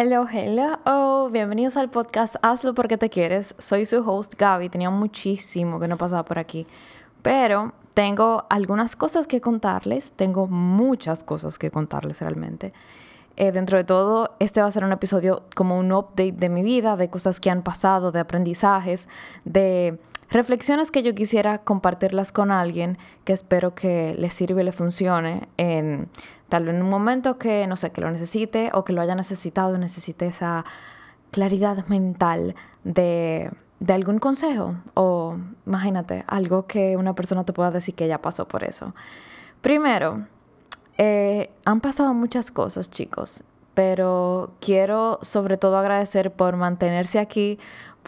Hello, hello, oh, bienvenidos al podcast Hazlo porque te quieres. Soy su host Gaby, tenía muchísimo que no pasaba por aquí, pero tengo algunas cosas que contarles, tengo muchas cosas que contarles realmente. Eh, dentro de todo, este va a ser un episodio como un update de mi vida, de cosas que han pasado, de aprendizajes, de reflexiones que yo quisiera compartirlas con alguien que espero que le sirva y le funcione en tal vez en un momento que no sé, que lo necesite o que lo haya necesitado, necesite esa claridad mental de, de algún consejo o imagínate, algo que una persona te pueda decir que ya pasó por eso. Primero, eh, han pasado muchas cosas, chicos, pero quiero sobre todo agradecer por mantenerse aquí,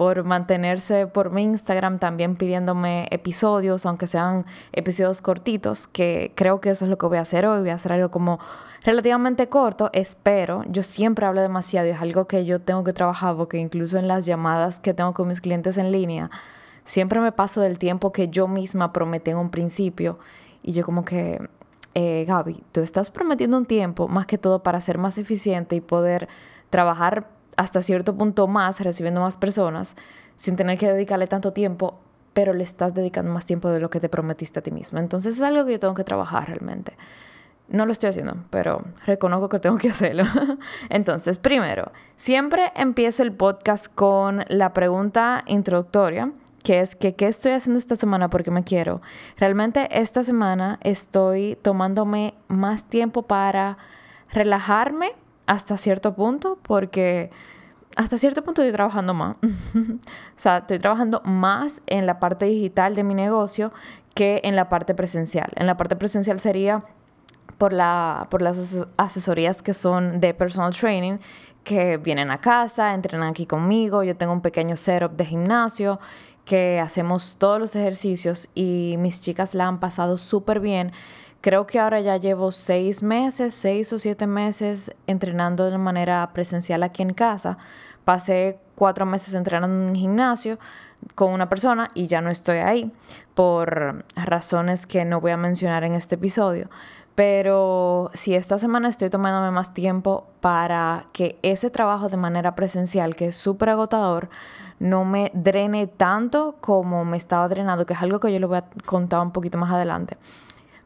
por mantenerse por mi Instagram también pidiéndome episodios, aunque sean episodios cortitos, que creo que eso es lo que voy a hacer hoy. Voy a hacer algo como relativamente corto, espero. Yo siempre hablo demasiado y es algo que yo tengo que trabajar porque incluso en las llamadas que tengo con mis clientes en línea, siempre me paso del tiempo que yo misma prometí en un principio y yo como que eh, Gaby, tú estás prometiendo un tiempo más que todo para ser más eficiente y poder trabajar hasta cierto punto más, recibiendo más personas, sin tener que dedicarle tanto tiempo, pero le estás dedicando más tiempo de lo que te prometiste a ti misma. Entonces es algo que yo tengo que trabajar realmente. No lo estoy haciendo, pero reconozco que tengo que hacerlo. Entonces, primero, siempre empiezo el podcast con la pregunta introductoria que es que qué estoy haciendo esta semana porque me quiero. Realmente esta semana estoy tomándome más tiempo para relajarme hasta cierto punto porque hasta cierto punto estoy trabajando más. o sea, estoy trabajando más en la parte digital de mi negocio que en la parte presencial. En la parte presencial sería por, la, por las asesorías que son de personal training que vienen a casa, entrenan aquí conmigo, yo tengo un pequeño setup de gimnasio que hacemos todos los ejercicios y mis chicas la han pasado súper bien. Creo que ahora ya llevo seis meses, seis o siete meses entrenando de manera presencial aquí en casa. Pasé cuatro meses entrenando en un gimnasio con una persona y ya no estoy ahí por razones que no voy a mencionar en este episodio. Pero si esta semana estoy tomándome más tiempo para que ese trabajo de manera presencial, que es súper agotador, no me drene tanto como me estaba drenando, que es algo que yo le voy a contar un poquito más adelante.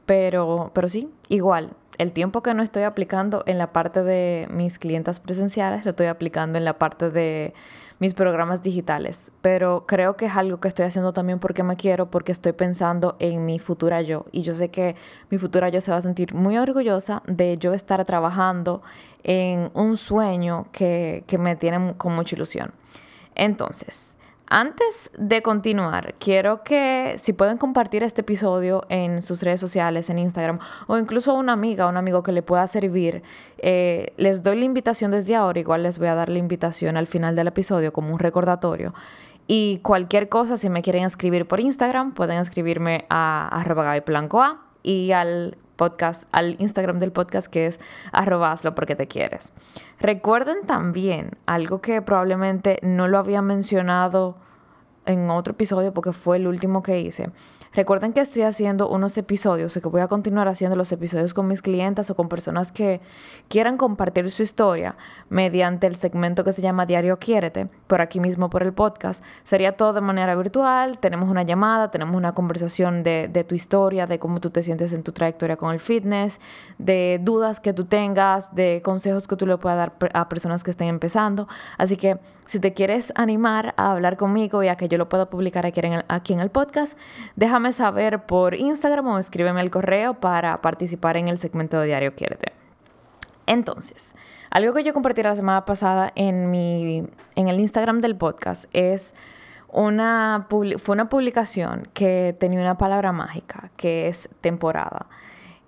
Pero, pero sí, igual, el tiempo que no estoy aplicando en la parte de mis clientas presenciales, lo estoy aplicando en la parte de mis programas digitales. Pero creo que es algo que estoy haciendo también porque me quiero, porque estoy pensando en mi futura yo. Y yo sé que mi futura yo se va a sentir muy orgullosa de yo estar trabajando en un sueño que, que me tiene con mucha ilusión. Entonces, antes de continuar, quiero que si pueden compartir este episodio en sus redes sociales, en Instagram, o incluso a una amiga, a un amigo que le pueda servir, eh, les doy la invitación desde ahora, igual les voy a dar la invitación al final del episodio como un recordatorio. Y cualquier cosa, si me quieren escribir por Instagram, pueden escribirme a arroba y al podcast, al Instagram del podcast que es arrobaslo porque te quieres. Recuerden también algo que probablemente no lo había mencionado en otro episodio porque fue el último que hice. Recuerden que estoy haciendo unos episodios y que voy a continuar haciendo los episodios con mis clientes o con personas que quieran compartir su historia mediante el segmento que se llama Diario Quiérete, por aquí mismo por el podcast. Sería todo de manera virtual, tenemos una llamada, tenemos una conversación de, tu historia, de cómo tú te sientes en tu trayectoria con el fitness, de dudas que tú tengas, de consejos que tú le puedas dar a personas que estén empezando. Así que si te quieres animar a hablar conmigo y a que yo lo pueda publicar aquí en aquí en el podcast, déjame saber por Instagram o escríbeme el correo para participar en el segmento de Diario Quiérete. Entonces, algo que yo compartí la semana pasada en, mi, en el Instagram del podcast es una, fue una publicación que tenía una palabra mágica, que es temporada.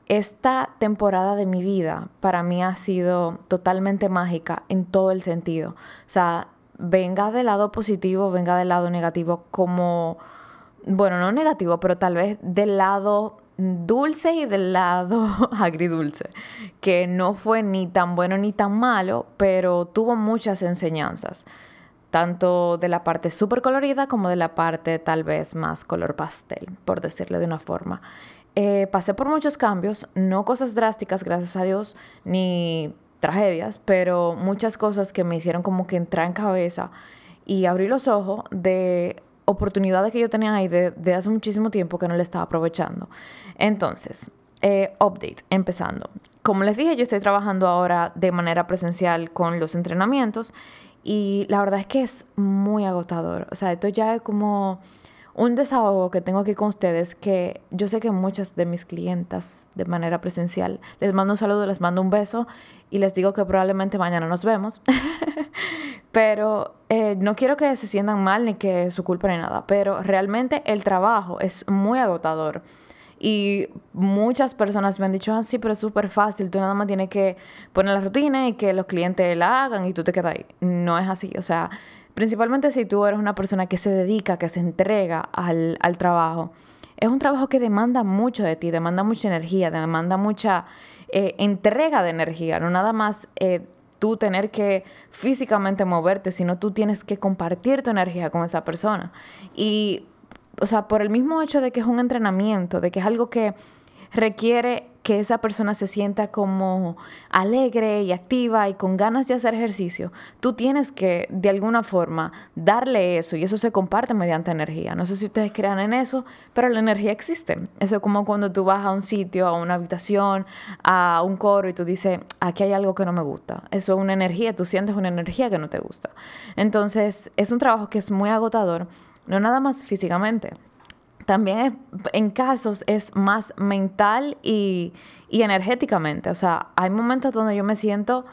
Esta temporada de mi vida para mí ha sido totalmente mágica en todo el sentido. O sea, venga del lado positivo, venga del lado negativo, como, bueno, no negativo, pero tal vez del lado dulce y del lado agridulce, que no fue ni tan bueno ni tan malo, pero tuvo muchas enseñanzas, tanto de la parte súper colorida como de la parte tal vez más color pastel, por decirle de una forma. Eh, pasé por muchos cambios, no cosas drásticas, gracias a Dios, ni tragedias, pero muchas cosas que me hicieron como que entrar en cabeza y abrir los ojos de oportunidades que yo tenía ahí de, hace muchísimo tiempo que no le estaba aprovechando. Entonces, eh, update, empezando. Como les dije, yo estoy trabajando ahora de manera presencial con los entrenamientos y la verdad es que es muy agotador. O sea, esto ya es como un desahogo que tengo aquí con ustedes que yo sé que muchas de mis clientas de manera presencial les mando un saludo, les mando un beso y les digo que probablemente mañana nos vemos. pero eh, no quiero que se sientan mal ni que su culpa ni nada, pero realmente el trabajo es muy agotador. Y muchas personas me han dicho, ah, sí, pero es súper fácil, tú nada más tienes que poner la rutina y que los clientes la hagan y tú te quedas ahí. No es así, o sea, principalmente si tú eres una persona que se dedica, que se entrega al, trabajo. Es un trabajo que demanda mucho de ti, demanda mucha energía, demanda mucha eh, entrega de energía, no nada más eh, tú tener que físicamente moverte, sino tú tienes que compartir tu energía con esa persona. Y, o sea, por el mismo hecho de que es un entrenamiento, de que es algo que requiere que esa persona se sienta como alegre y activa y con ganas de hacer ejercicio, tú tienes que de alguna forma darle eso y eso se comparte mediante energía. No sé si ustedes crean en eso, pero la energía existe. Eso es como cuando tú vas a un sitio, a una habitación, a un coro y tú dices, aquí hay algo que no me gusta. Eso es una energía, tú sientes una energía que no te gusta. Entonces, es un trabajo que es muy agotador, no nada más físicamente también en casos es más mental y, energéticamente. O sea, hay momentos donde yo me siento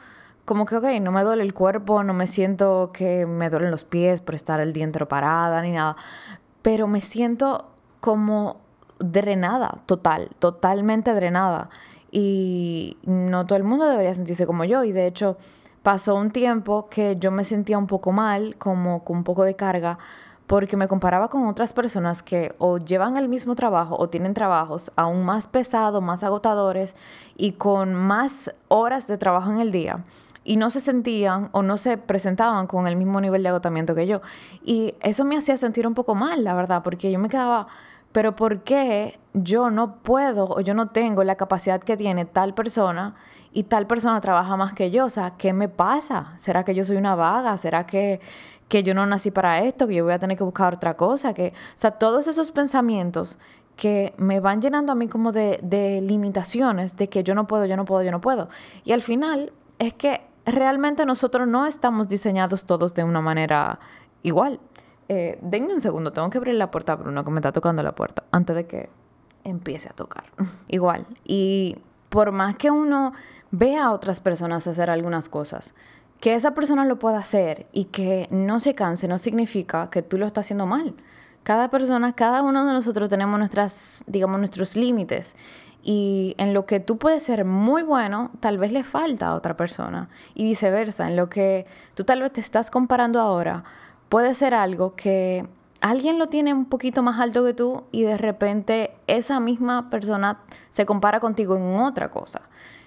como que, ok, no me duele el cuerpo, no me siento que me duelen los pies por estar el día entero parada ni nada, pero me siento como drenada, total, totalmente drenada. Y no todo el mundo debería sentirse como yo. Y de hecho, pasó un tiempo que yo me sentía un poco mal, como con un poco de carga, porque me comparaba con otras personas que o llevan el mismo trabajo o tienen trabajos aún más pesados, más agotadores y con más horas de trabajo en el día y no se sentían o no se presentaban con el mismo nivel de agotamiento que yo. Y eso me hacía sentir un poco mal, la verdad, porque yo me quedaba, pero ¿por qué yo no puedo o yo no tengo la capacidad que tiene tal persona y tal persona trabaja más que yo? O sea, ¿qué me pasa? ¿Será que yo soy una vaga? ¿Será que que yo no nací para esto, que yo voy a tener que buscar otra cosa, que, o sea, todos esos pensamientos que me van llenando a mí como de, de limitaciones, de que yo no puedo, yo no puedo, yo no puedo. Y al final es que realmente nosotros no estamos diseñados todos de una manera igual. Eh, denme un segundo, tengo que abrir la puerta a Bruno que me está tocando la puerta antes de que empiece a tocar. igual. Y por más que uno vea a otras personas hacer algunas cosas, que esa persona lo pueda hacer y que no se canse no significa que tú lo estás haciendo mal. Cada persona, cada uno de nosotros tenemos nuestras, digamos, nuestros límites. Y en lo que tú puedes ser muy bueno, tal vez le falta a otra persona. Y viceversa, en lo que tú tal vez te estás comparando ahora, puede ser algo que alguien lo tiene un poquito más alto que tú y de repente esa misma persona se compara contigo en otra cosa.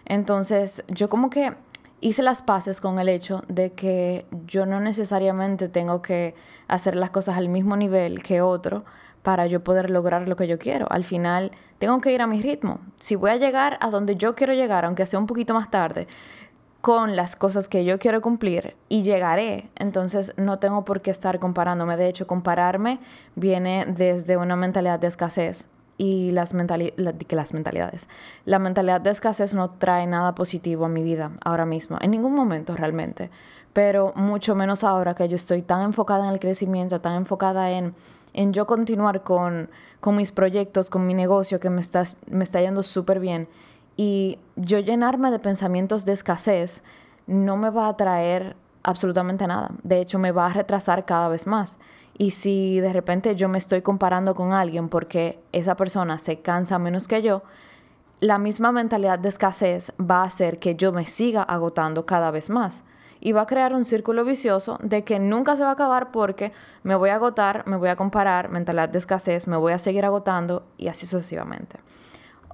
Entonces, yo como que hice las paces con el hecho de que yo no necesariamente tengo que hacer las cosas al mismo nivel que otro para yo poder lograr lo que yo quiero. Al final tengo que ir a mi ritmo. Si voy a llegar a donde yo quiero llegar, aunque sea un poquito más tarde, con las cosas que yo quiero cumplir y llegaré, entonces no tengo por qué estar comparándome. De hecho, compararme viene desde una mentalidad de escasez y las, las mentalidades. La mentalidad de escasez no trae nada positivo a mi vida ahora mismo, en ningún momento realmente, pero mucho menos ahora que yo estoy tan enfocada en el crecimiento, tan enfocada en, en yo continuar con, con mis proyectos, con mi negocio que me está, me está yendo súper bien. Y yo llenarme de pensamientos de escasez no me va a traer absolutamente nada. De hecho, me va a retrasar cada vez más. Y si de repente yo me estoy comparando con alguien porque esa persona se cansa menos que yo, la misma mentalidad de escasez va a hacer que yo me siga agotando cada vez más. Y va a crear un círculo vicioso de que nunca se va a acabar porque me voy a agotar, me voy a comparar, mentalidad de escasez, me voy a seguir agotando y así sucesivamente.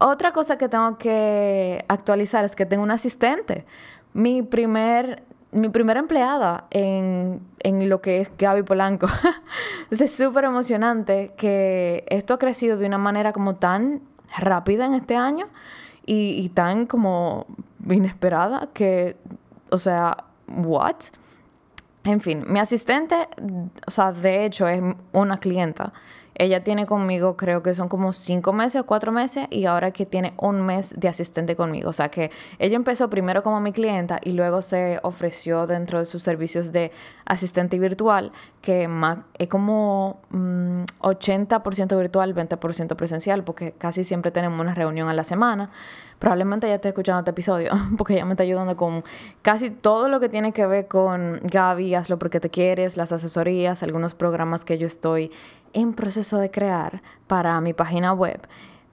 Otra cosa que tengo que actualizar es que tengo un asistente. Mi primer mi primera empleada en, lo que es Gaby Polanco. es súper emocionante que esto ha crecido de una manera como tan rápida en este año y, tan como inesperada que O sea, ¿what? En fin, mi asistente, o sea, de hecho es una clienta. Ella tiene conmigo, creo que son como cinco meses o cuatro meses, y ahora que tiene un mes de asistente conmigo. O sea que ella empezó primero como mi clienta y luego se ofreció dentro de sus servicios de asistente virtual, que es como 80% mm, virtual, 20% presencial, porque casi siempre tenemos una reunión a la semana. Probablemente ya esté escuchando este episodio, porque ella me está ayudando con casi todo lo que tiene que ver con Gaby, hazlo porque te quieres, las asesorías, algunos programas que yo estoy en proceso de crear para mi página web.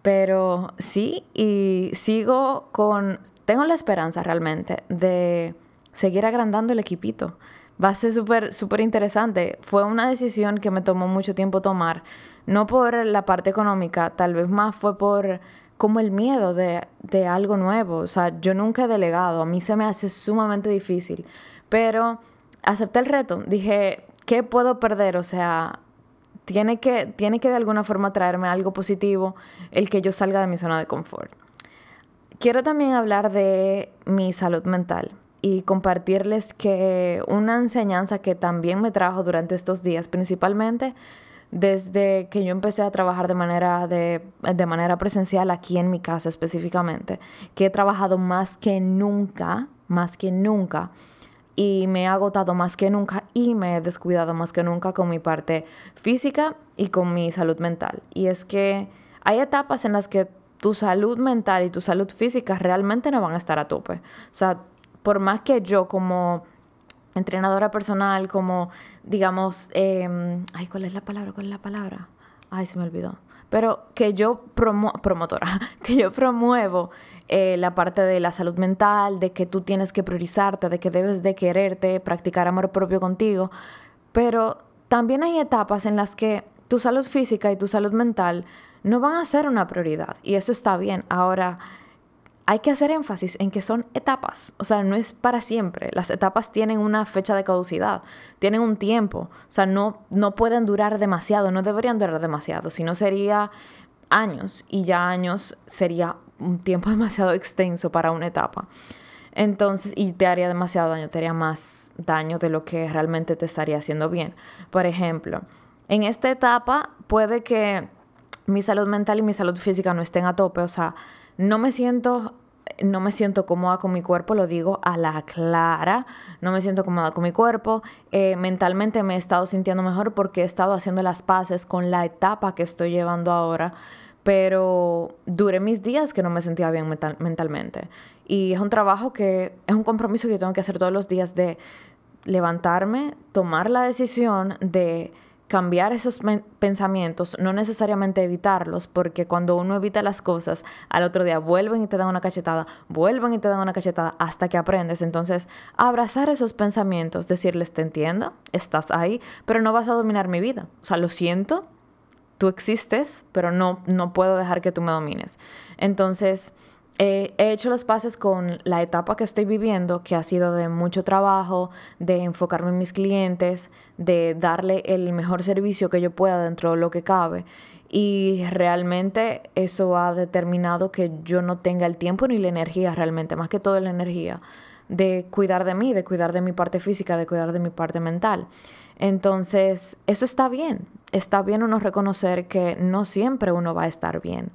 Pero sí, y sigo con, tengo la esperanza realmente de seguir agrandando el equipito. Va a ser súper, súper interesante. Fue una decisión que me tomó mucho tiempo tomar, no por la parte económica, tal vez más fue por como el miedo de, de algo nuevo. O sea, yo nunca he delegado, a mí se me hace sumamente difícil, pero acepté el reto. Dije, ¿qué puedo perder? O sea, tiene que, tiene que de alguna forma traerme algo positivo el que yo salga de mi zona de confort. Quiero también hablar de mi salud mental y compartirles que una enseñanza que también me trajo durante estos días, principalmente desde que yo empecé a trabajar de manera, de, de manera presencial aquí en mi casa específicamente, que he trabajado más que nunca, más que nunca y me he agotado más que nunca y me he descuidado más que nunca con mi parte física y con mi salud mental. Y es que hay etapas en las que tu salud mental y tu salud física realmente no van a estar a tope. O sea, por más que yo como entrenadora personal, como digamos, em, ay, ¿cuál es la palabra? ¿Cuál es la palabra? Ay, se me olvidó. Pero que yo promo promotora, que yo promuevo eh, la parte de la salud mental, de que tú tienes que priorizarte, de que debes de quererte, practicar amor propio contigo. Pero también hay etapas en las que tu salud física y tu salud mental no van a ser una prioridad y eso está bien. Ahora, hay que hacer énfasis en que son etapas, o sea, no es para siempre. Las etapas tienen una fecha de caducidad, tienen un tiempo, o sea, no, no pueden durar demasiado, no deberían durar demasiado, si no sería años y ya años sería un tiempo demasiado extenso para una etapa. Entonces, y te haría demasiado daño, te haría más daño de lo que realmente te estaría haciendo bien. Por ejemplo, en esta etapa puede que mi salud mental y mi salud física no estén a tope, o sea, no me siento no me siento cómoda con mi cuerpo, lo digo a la clara, no me siento cómoda con mi cuerpo, eh, mentalmente me he estado sintiendo mejor porque he estado haciendo las paces con la etapa que estoy llevando ahora, pero duré mis días que no me sentía bien mentalmente. Y es un trabajo que es un compromiso que yo tengo que hacer todos los días de levantarme, tomar la decisión de cambiar esos pensamientos, no necesariamente evitarlos, porque cuando uno evita las cosas, al otro día vuelven y te dan una cachetada, vuelven y te dan una cachetada hasta que aprendes. Entonces, abrazar esos pensamientos, decirles, te entiendo, estás ahí, pero no vas a dominar mi vida. O sea, lo siento, tú existes, pero no, no puedo dejar que tú me domines. Entonces, he hecho las paces con la etapa que estoy viviendo, que ha sido de mucho trabajo, de enfocarme en mis clientes, de darle el mejor servicio que yo pueda dentro de lo que cabe. Y realmente eso ha determinado que yo no tenga el tiempo ni la energía realmente, más que todo la energía, de cuidar de mí, de cuidar de mi parte física, de cuidar de mi parte mental. Entonces, eso está bien. Está bien uno reconocer que no siempre uno va a estar bien.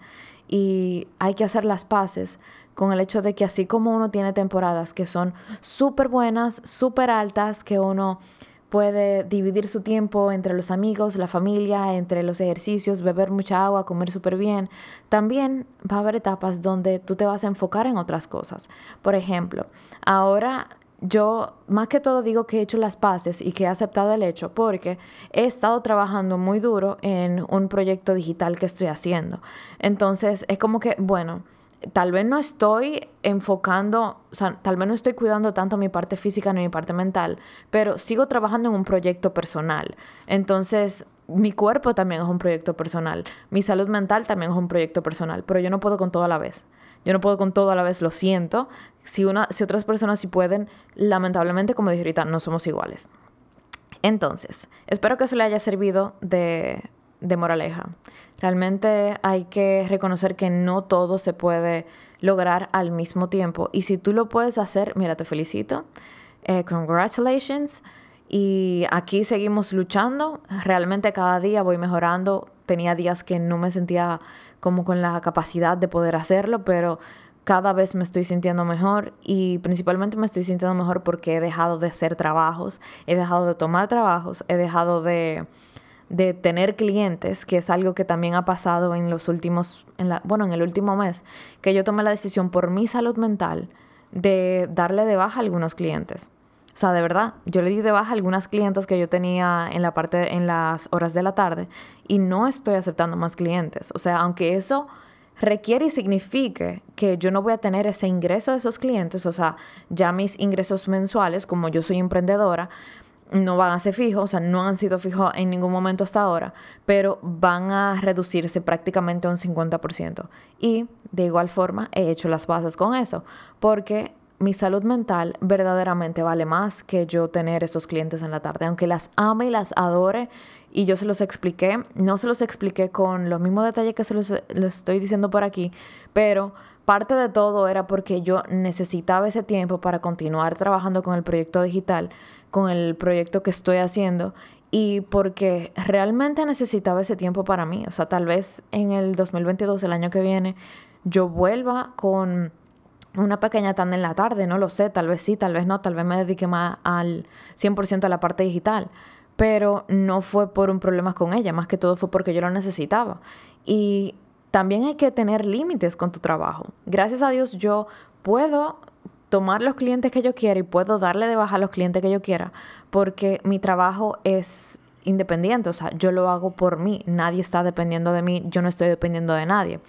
Y hay que hacer las paces con el hecho de que así como uno tiene temporadas que son súper buenas, súper altas, que uno puede dividir su tiempo entre los amigos, la familia, entre los ejercicios, beber mucha agua, comer súper bien. También va a haber etapas donde tú te vas a enfocar en otras cosas. Por ejemplo, ahora yo más que todo digo que he hecho las paces y que he aceptado el hecho porque he estado trabajando muy duro en un proyecto digital que estoy haciendo. Entonces es como que, bueno, tal vez no estoy enfocando, o sea, tal vez no estoy cuidando tanto mi parte física ni mi parte mental, pero sigo trabajando en un proyecto personal. Entonces, mi cuerpo también es un proyecto personal, mi salud mental también es un proyecto personal, pero yo no puedo con todo a la vez. Yo no puedo con todo a la vez, lo siento. Si, una, si otras personas sí pueden, lamentablemente, como dije ahorita, no somos iguales. Entonces, espero que eso le haya servido de, de moraleja. Realmente hay que reconocer que no todo se puede lograr al mismo tiempo. Y si tú lo puedes hacer, mira, te felicito. Eh, congratulations. Y aquí seguimos luchando. Realmente cada día voy mejorando. Tenía días que no me sentía como con la capacidad de poder hacerlo, pero cada vez me estoy sintiendo mejor y principalmente me estoy sintiendo mejor porque he dejado de hacer trabajos, he dejado de tomar trabajos, he dejado de, de tener clientes, que es algo que también ha pasado en los últimos, en la, bueno, en el último mes, que yo tomé la decisión por mi salud mental de darle de baja a algunos clientes. O sea, de verdad, yo le di de baja algunas clientes que yo tenía en la parte, en las horas de la tarde y no estoy aceptando más clientes. O sea, aunque eso requiere y signifique que yo no voy a tener ese ingreso de esos clientes, o sea, ya mis ingresos mensuales, como yo soy emprendedora, no van a ser fijos, o sea, no han sido fijos en ningún momento hasta ahora, pero van a reducirse prácticamente un 50%. Y de igual forma he hecho las bases con eso, porque mi salud mental verdaderamente vale más que yo tener esos clientes en la tarde, aunque las ame y las adore y yo se los expliqué, no se los expliqué con los mismos detalles que se los, estoy diciendo por aquí, pero parte de todo era porque yo necesitaba ese tiempo para continuar trabajando con el proyecto digital, con el proyecto que estoy haciendo y porque realmente necesitaba ese tiempo para mí. O sea, tal vez en el 2022, el año que viene, yo vuelva con una pequeña tanda en la tarde, no lo sé, tal vez sí, tal vez no, tal vez me dedique más al 100% a la parte digital, pero no fue por un problema con ella, más que todo fue porque yo lo necesitaba. Y también hay que tener límites con tu trabajo. Gracias a Dios yo puedo tomar los clientes que yo quiera y puedo darle de baja a los clientes que yo quiera, porque mi trabajo es independiente, o sea, yo lo hago por mí, nadie está dependiendo de mí, yo no estoy dependiendo de nadie.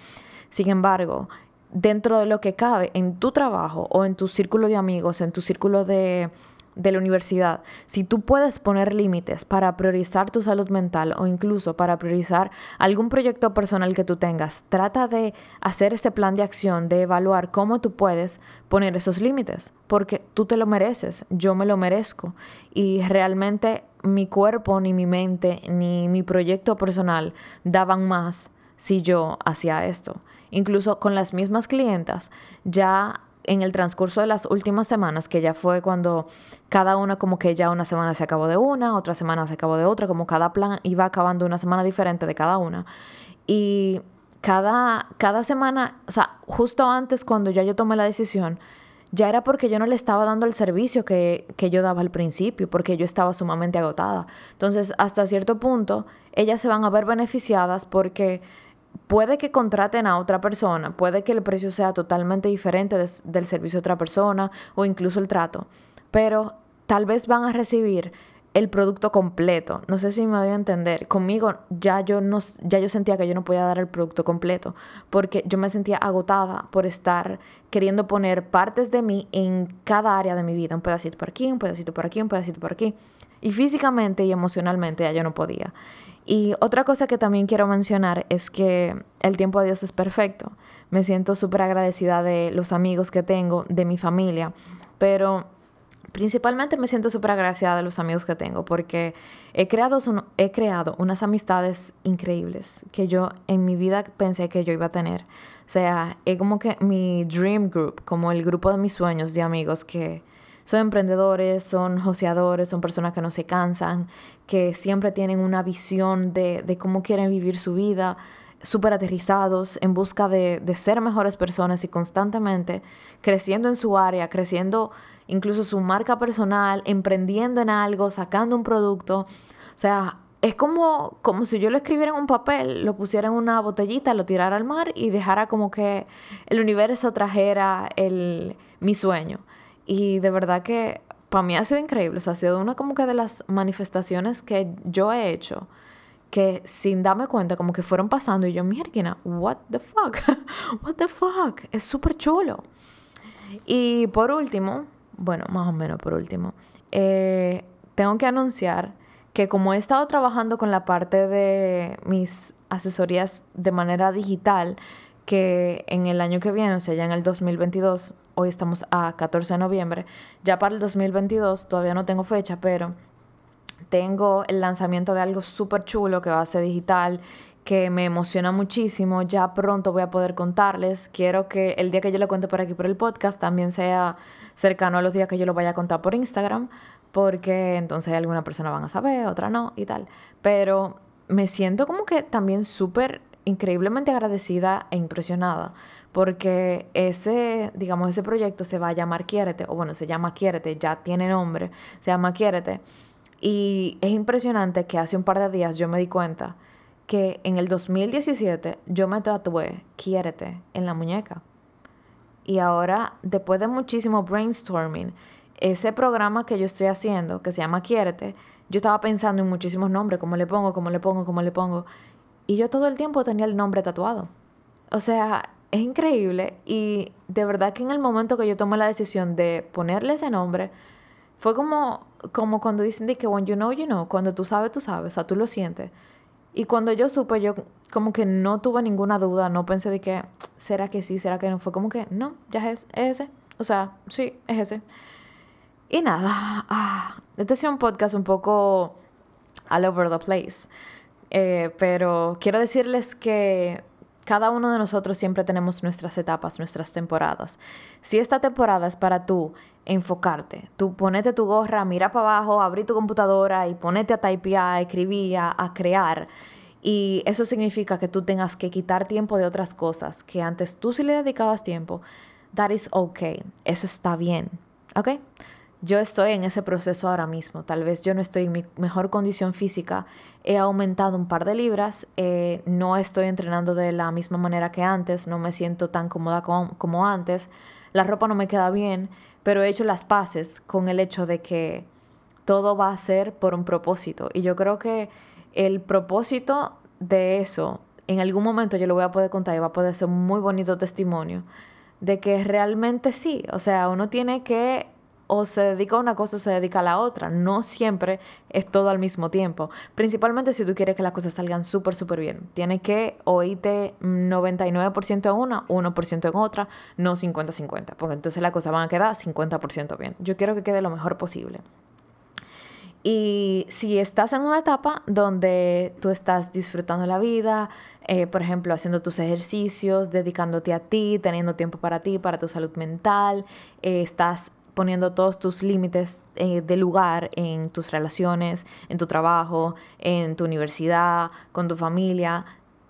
Sin embargo, dentro de lo que cabe en tu trabajo o en tu círculo de amigos, en tu círculo de, de la universidad, si tú puedes poner límites para priorizar tu salud mental o incluso para priorizar algún proyecto personal que tú tengas, trata de hacer ese plan de acción, de evaluar cómo tú puedes poner esos límites, porque tú te lo mereces, yo me lo merezco. Y realmente mi cuerpo, ni mi mente, ni mi proyecto personal daban más si yo hacía esto. Incluso con las mismas clientas, ya en el transcurso de las últimas semanas, que ya fue cuando cada una como que ya una semana se acabó de una, otra semana se acabó de otra, como cada plan iba acabando una semana diferente de cada una. Y cada, cada semana, o sea, justo antes cuando ya yo tomé la decisión, ya era porque yo no le estaba dando el servicio que, que, yo daba al principio, porque yo estaba sumamente agotada. Entonces, hasta cierto punto, ellas se van a ver beneficiadas porque puede que contraten a otra persona, puede que el precio sea totalmente diferente del servicio de otra persona o incluso el trato, pero tal vez van a recibir el producto completo. No sé si me doy a entender. Conmigo ya yo no ya yo sentía que yo no podía dar el producto completo porque yo me sentía agotada por estar queriendo poner partes de mí en cada área de mi vida, un pedacito por aquí, un pedacito por aquí, un pedacito por aquí. Y físicamente y emocionalmente ya yo no podía. Y otra cosa que también quiero mencionar es que el tiempo de Dios es perfecto. Me siento súper agradecida de los amigos que tengo, de mi familia, pero principalmente me siento súper agradecida de los amigos que tengo porque he creado, he creado unas amistades increíbles que yo en mi vida pensé que yo iba a tener. O sea, es como que mi dream group, como el grupo de mis sueños de amigos que son emprendedores, son joseadores, son personas que no se cansan, que siempre tienen una visión de, de cómo quieren vivir su vida, súper aterrizados en busca de, de, ser mejores personas y constantemente creciendo en su área, creciendo incluso su marca personal, emprendiendo en algo, sacando un producto. O sea, es como, como si yo lo escribiera en un papel, lo pusiera en una botellita, lo tirara al mar y dejara como que el universo trajera el, mi sueño. Y de verdad que para mí ha sido increíble. O sea, ha sido una como que de las manifestaciones que yo he hecho que sin darme cuenta como que fueron pasando y yo, mierda, what the fuck, what the fuck, es súper chulo. Y por último, bueno, más o menos por último, eh, tengo que anunciar que como he estado trabajando con la parte de mis asesorías de manera digital, que en el año que viene, o sea, ya en el 2022, hoy estamos a 14 de noviembre, ya para el 2022 todavía no tengo fecha, pero tengo el lanzamiento de algo súper chulo que va a ser digital, que me emociona muchísimo. Ya pronto voy a poder contarles. Quiero que el día que yo lo cuente por aquí por el podcast también sea cercano a los días que yo lo vaya a contar por Instagram, porque entonces alguna persona van a saber, otra no y tal. Pero me siento como que también súper increíblemente agradecida e impresionada porque ese, digamos, ese proyecto se va a llamar Quiérete, o bueno, se llama Quiérete, ya tiene nombre, se llama Quiérete. Y es impresionante que hace un par de días yo me di cuenta que en el 2017 yo me tatué Quiérete en la muñeca. Y ahora, después de muchísimo brainstorming, ese programa que yo estoy haciendo, que se llama Quiérete, yo estaba pensando en muchísimos nombres, cómo le pongo, cómo le pongo, cómo le pongo. Y yo todo el tiempo tenía el nombre tatuado. O sea, es increíble. Y de verdad que en el momento que yo tomé la decisión de ponerle ese nombre, fue como, como cuando dicen de que when you know, you know, cuando tú sabes, tú sabes, o sea, tú lo sientes. Y cuando yo supe, yo como que no tuve ninguna duda, no pensé de que, ¿será que sí? ¿Será que no? Fue como que, no, ya es, ese. O sea, sí, es ese. Y nada, ah, este ha sido un podcast un poco all over the place. Eh, pero quiero decirles que cada uno de nosotros siempre tenemos nuestras etapas, nuestras temporadas. Si esta temporada es para tú enfocarte, tú ponete tu gorra, mira para abajo, abrí tu computadora y ponete a typear, a escribir, a, crear. Y eso significa que tú tengas que quitar tiempo de otras cosas que antes tú sí le dedicabas tiempo. That is okay. Eso está bien. ¿Ok? Yo estoy en ese proceso ahora mismo. Tal vez yo no estoy en mi mejor condición física. He aumentado un par de libras. Eh, no estoy entrenando de la misma manera que antes. No me siento tan cómoda como, antes. La ropa no me queda bien. Pero he hecho las paces con el hecho de que todo va a ser por un propósito. Y yo creo que el propósito de eso, en algún momento yo lo voy a poder contar y va a poder ser un muy bonito testimonio de que realmente sí. O sea, uno tiene que o se dedica a una cosa o se dedica a la otra. No siempre es todo al mismo tiempo. Principalmente si tú quieres que las cosas salgan súper, súper bien. Tienes que oírte 99% en una, 1% en otra, no 50-50. Porque entonces las cosas van a quedar 50% bien. Yo quiero que quede lo mejor posible. Y si estás en una etapa donde tú estás disfrutando la vida, eh, por ejemplo, haciendo tus ejercicios, dedicándote a ti, teniendo tiempo para ti, para tu salud mental, eh, estás poniendo todos tus límites eh, de lugar en tus relaciones, en tu trabajo, en tu universidad, con tu familia.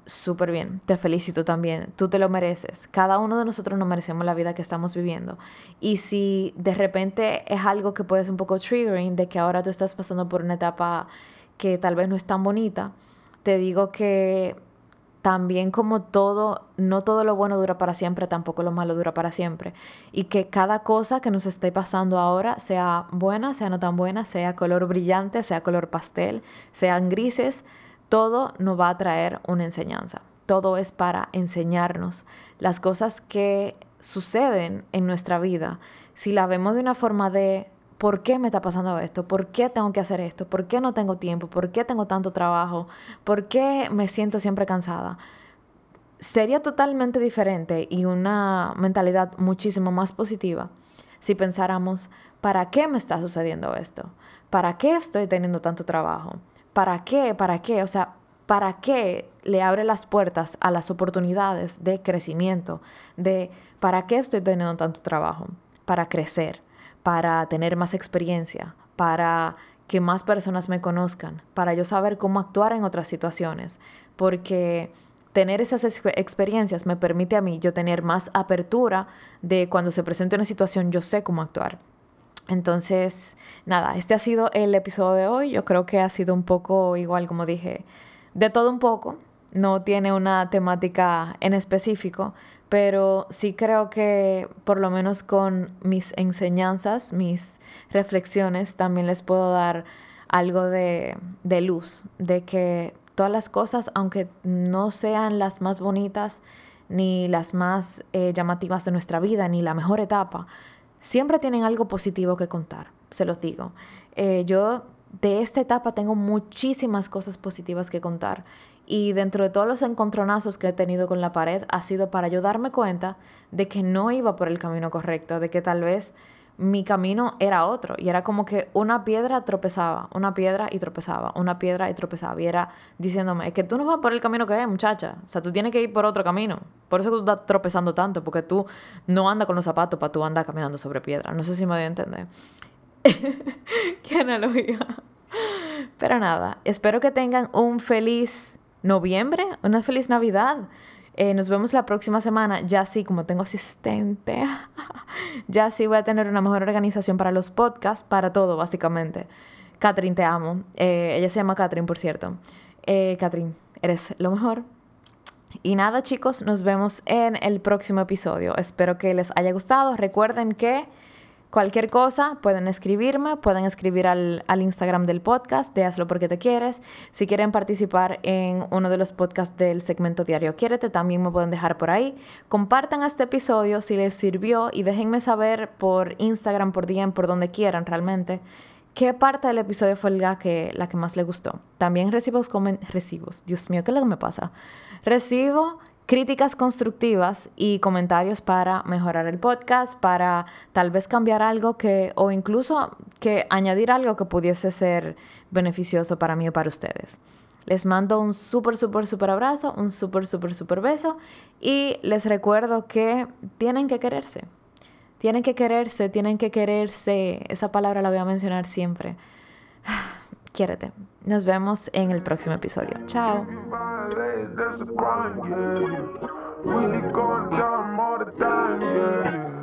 Súper bien, te felicito también, tú te lo mereces. Cada uno de nosotros nos merecemos la vida que estamos viviendo. Y si de repente es algo que puede ser un poco triggering, de que ahora tú estás pasando por una etapa que tal vez no es tan bonita, te digo que también como todo, no todo lo bueno dura para siempre, tampoco lo malo dura para siempre. Y que cada cosa que nos esté pasando ahora, sea buena, sea no tan buena, sea color brillante, sea color pastel, sean grises, todo nos va a traer una enseñanza. Todo es para enseñarnos las cosas que suceden en nuestra vida. Si la vemos de una forma de ¿por qué me está pasando esto? ¿Por qué tengo que hacer esto? ¿Por qué no tengo tiempo? ¿Por qué tengo tanto trabajo? ¿Por qué me siento siempre cansada? Sería totalmente diferente y una mentalidad muchísimo más positiva si pensáramos, ¿para qué me está sucediendo esto? ¿Para qué estoy teniendo tanto trabajo? ¿Para qué? ¿Para qué? O sea, ¿para qué le abre las puertas a las oportunidades de crecimiento? De ¿para qué estoy teniendo tanto trabajo? Para crecer para tener más experiencia, para que más personas me conozcan, para yo saber cómo actuar en otras situaciones, porque tener esas experiencias me permite a mí yo tener más apertura de cuando se presente una situación yo sé cómo actuar. Entonces, nada, este ha sido el episodio de hoy. Yo creo que ha sido un poco igual, como dije, de todo un poco. No tiene una temática en específico, pero sí creo que por lo menos con mis enseñanzas, mis reflexiones, también les puedo dar algo de, luz, de que todas las cosas, aunque no sean las más bonitas, ni las más eh, llamativas de nuestra vida, ni la mejor etapa, siempre tienen algo positivo que contar, se los digo. Eh, yo de esta etapa tengo muchísimas cosas positivas que contar y dentro de todos los encontronazos que he tenido con la pared ha sido para yo darme cuenta de que no iba por el camino correcto, de que tal vez mi camino era otro. Y era como que una piedra tropezaba, una piedra y tropezaba, una piedra y tropezaba. Y era diciéndome, es que tú no vas por el camino que es, muchacha. O sea, tú tienes que ir por otro camino. Por eso tú estás tropezando tanto, porque tú no andas con los zapatos para tú andar caminando sobre piedra. No sé si me voy a entender. Qué analogía. Pero nada, espero que tengan un feliz noviembre, una feliz Navidad. Eh, nos vemos la próxima semana. Ya sí, como tengo asistente, ya sí voy a tener una mejor organización para los podcasts, para todo, básicamente. Catherine, te amo. Eh, ella se llama Catherine, por cierto. Eh, Catherine, eres lo mejor. Y nada, chicos, nos vemos en el próximo episodio. Espero que les haya gustado. Recuerden que Cualquier cosa, pueden escribirme, pueden escribir al, Instagram del podcast de Hazlo porque te quieres. Si quieren participar en uno de los podcasts del segmento diario Quiérete, también me pueden dejar por ahí. Compartan este episodio si les sirvió y déjenme saber por Instagram, por DM, por donde quieran realmente. ¿Qué parte del episodio fue la que, la que más les gustó? También recibo recibos. Dios mío, ¿qué es lo que me pasa? Recibo críticas constructivas y comentarios para mejorar el podcast, para tal vez cambiar algo que, o incluso que añadir algo que pudiese ser beneficioso para mí o para ustedes. Les mando un súper, súper, súper abrazo, un súper, súper, súper beso y les recuerdo que tienen que quererse. Tienen que quererse, tienen que quererse. Esa palabra la voy a mencionar siempre. Quiérete. Nos vemos en el próximo episodio. Chao. That's a crime, yeah. Really going down all the time, yeah.